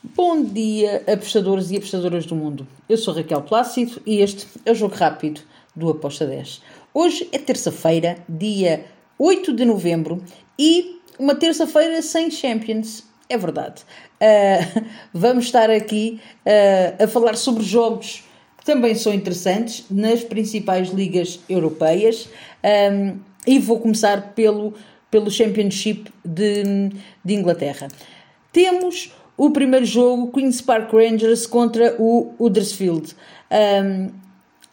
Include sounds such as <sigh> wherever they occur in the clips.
Bom dia, apostadores e apostadoras do mundo. Eu sou Raquel Plácido e este é o Jogo Rápido do Aposta 10. Hoje é terça-feira, dia 8 de novembro e uma terça-feira sem Champions. É verdade. Uh, <laughs> vamos estar aqui uh, a falar sobre jogos que também são interessantes nas principais ligas europeias um, e vou começar pelo, pelo Championship de, de Inglaterra. Temos o primeiro jogo, Queen's Park Rangers contra o Huddersfield. Um,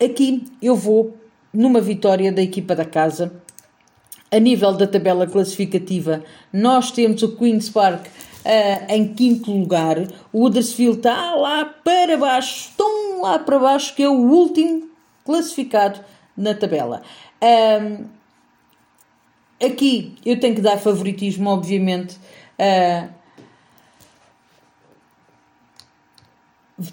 aqui eu vou numa vitória da equipa da casa. A nível da tabela classificativa, nós temos o Queen's Park uh, em quinto lugar. O Huddersfield está lá para baixo, tão lá para baixo, que é o último classificado na tabela. Um, aqui eu tenho que dar favoritismo, obviamente, uh,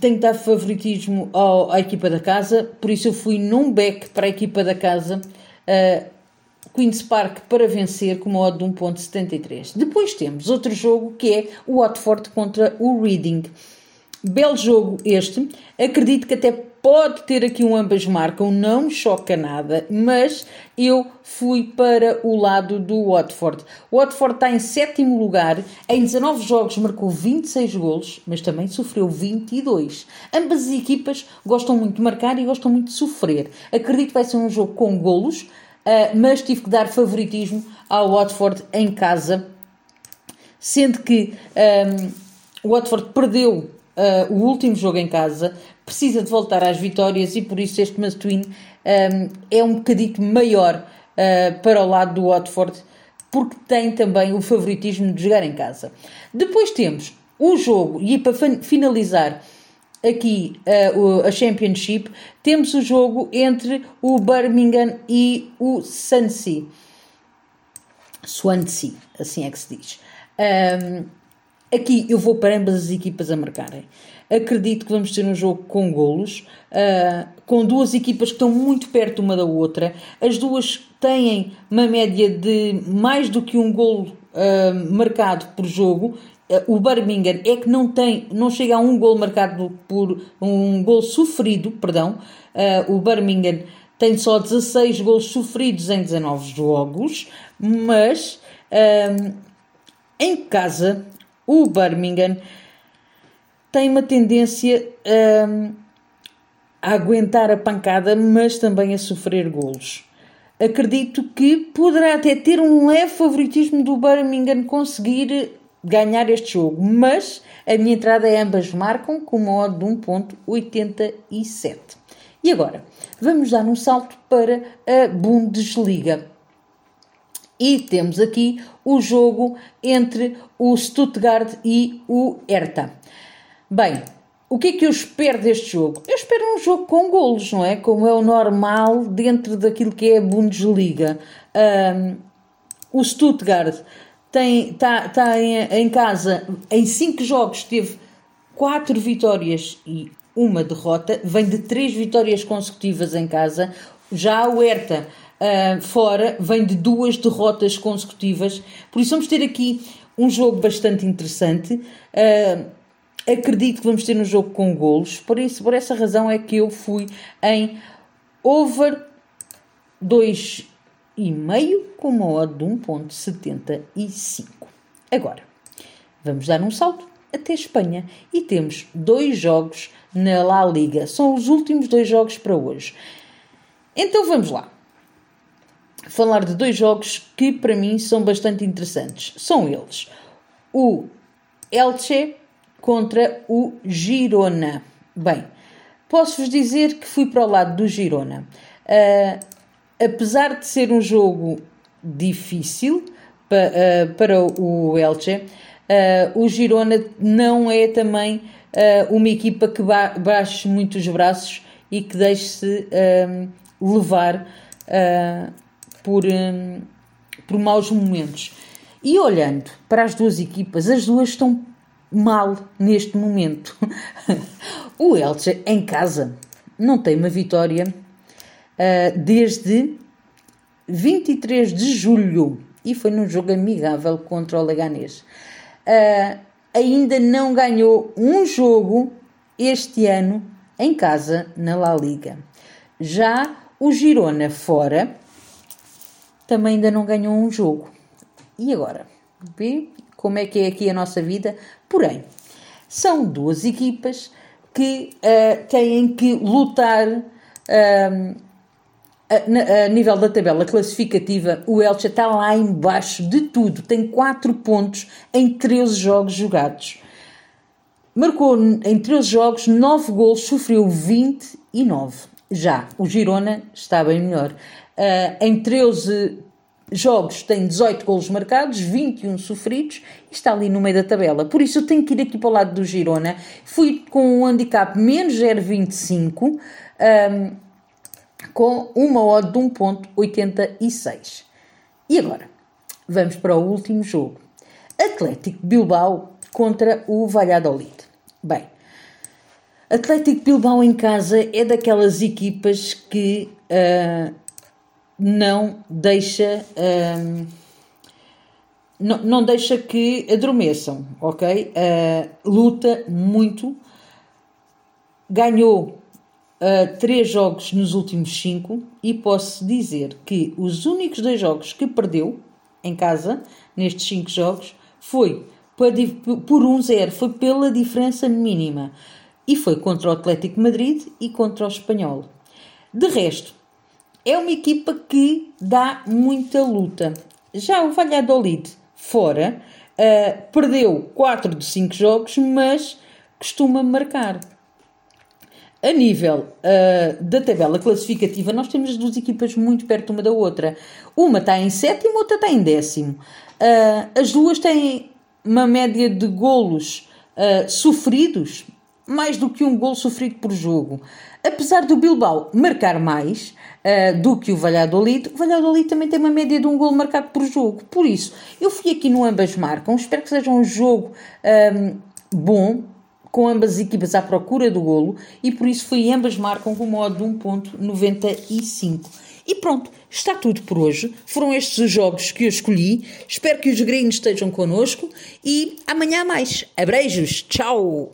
tenho que dar favoritismo ao, à equipa da casa, por isso eu fui num back para a equipa da casa, uh, Queen's Park para vencer com uma odd de 1.73. Depois temos outro jogo que é o Watford contra o Reading. Belo jogo este, acredito que até pode ter aqui um ambas marcam, não choca nada, mas eu fui para o lado do Watford. O Watford está em sétimo lugar, em 19 jogos marcou 26 golos, mas também sofreu 22. Ambas as equipas gostam muito de marcar e gostam muito de sofrer. Acredito que vai ser um jogo com golos, uh, mas tive que dar favoritismo ao Watford em casa, sendo que um, ehm, o Watford perdeu uh, o último jogo em casa, precisa de voltar às vitórias e por isso este must-win um, é um bocadito maior uh, para o lado do Watford, porque tem também o favoritismo de jogar em casa. Depois temos o jogo, e para finalizar aqui uh, a Championship, temos o jogo entre o Birmingham e o Swansea. Swansea, assim é que se diz. Um, Aqui eu vou para ambas as equipas a marcarem. Acredito que vamos ter um jogo com golos, uh, com duas equipas que estão muito perto uma da outra. As duas têm uma média de mais do que um golo uh, marcado por jogo. Uh, o Birmingham é que não tem, não chega a um gol marcado por um gol sofrido, perdão. o Birmingham tem só 16 gols sofridos em 19 jogos, mas em casa o Birmingham tem uma tendência um, a aguentar a pancada, mas também a sofrer golos. Acredito que poderá até ter um leve favoritismo do Birmingham conseguir ganhar este jogo, mas a minha entrada é ambas marcam com uma odd de 1.87. E agora, vamos dar um salto para a Bundesliga. E temos aqui o jogo entre o Stuttgart e o Hertha. Bem, o que é que eu espero deste jogo? Eu espero um jogo com golos, não é? Como é o normal dentro daquilo que é a Bundesliga. Um, o Stuttgart está tá em, em, casa, em 5 jogos teve 4 vitórias e uma derrota, vem de 3 vitórias consecutivas em casa. Já o Hertha uh, fora vem de duas derrotas consecutivas, por isso vamos ter aqui um jogo bastante interessante. Uh, acredito que vamos ter um jogo com golos, por isso, por essa razão é que eu fui em over 2,5 com uma odd de 1.75. Agora, vamos dar um salto até Espanha e temos dois jogos na La Liga. São os últimos dois jogos para hoje. Então vamos lá falar de dois jogos que para mim são bastante interessantes. São eles o Elche contra o Girona. Bem, posso-vos dizer que fui para o lado do Girona. Uh, apesar de ser um jogo difícil pa, uh, para o Elche, uh, o Girona não é também uma equipa que ba baixe muito os braços e que deixe-se levar por, um, por maus momentos. E olhando para as duas equipas, as duas estão mal neste momento. o Elche, em casa, não tem uma vitória uh, desde 23 de julho e foi num jogo amigável contra o Leganés. Uh, ainda não ganhou um jogo este ano em casa na La Liga. Já o Girona fora também ainda não ganhou um jogo. E agora? Vê como é que é aqui a nossa vida? Porém, são duas equipas que uh, têm que lutar uh, a, a, nível da tabela classificativa. O Elche está lá embaixo de tudo, tem 4 pontos em 13 jogos jogados. Marcou em 13 jogos 9 gols, sofreu 29. Já o Girona está bem melhor. Uh, em 13 jogos tem 18 golos marcados, 21 sofridos e está ali no meio da tabela. Por isso eu tenho que ir aqui para o lado do Girona. Fui com um handicap menos 0,25 um, com uma odd de 1,86. E agora, vamos para o último jogo. Atlético Bilbao contra o Valladolid. Bem, Atlético Bilbao em casa é daquelas equipas que uh, não deixa. Um, não, não deixa que adormeçam, ok? Uh, luta muito, ganhou uh, três jogos nos últimos cinco e posso dizer que os únicos dois jogos que perdeu em casa, nestes cinco jogos, foi por um zero, foi pela diferença mínima e foi contra o Atlético Madrid e contra o Espanhol. De resto, é uma equipa que dá muita luta. Já o Valladolid, fora, uh, perdeu 4 de 5 jogos, mas costuma marcar. A nível uh, da tabela classificativa, nós temos duas equipas muito perto uma da outra. Uma está em sétimo, outra está em décimo. Uh, as duas têm uma média de golos sofridos, mais do que um golo sofrido por jogo. Apesar do Bilbao marcar mais uh, do que o Valladolid, o Valladolid também tem uma média de um golo marcado por jogo. Por isso, eu fui aqui no ambas marcam. Espero que seja um jogo um, bom, com ambas as equipas à procura do golo, e por isso fui ambas marcam com modo de 1.95. E pronto, está tudo por hoje. Foram estes os jogos que eu escolhi. Espero que os gringos estejam connosco e amanhã mais. Abreijos, tchau!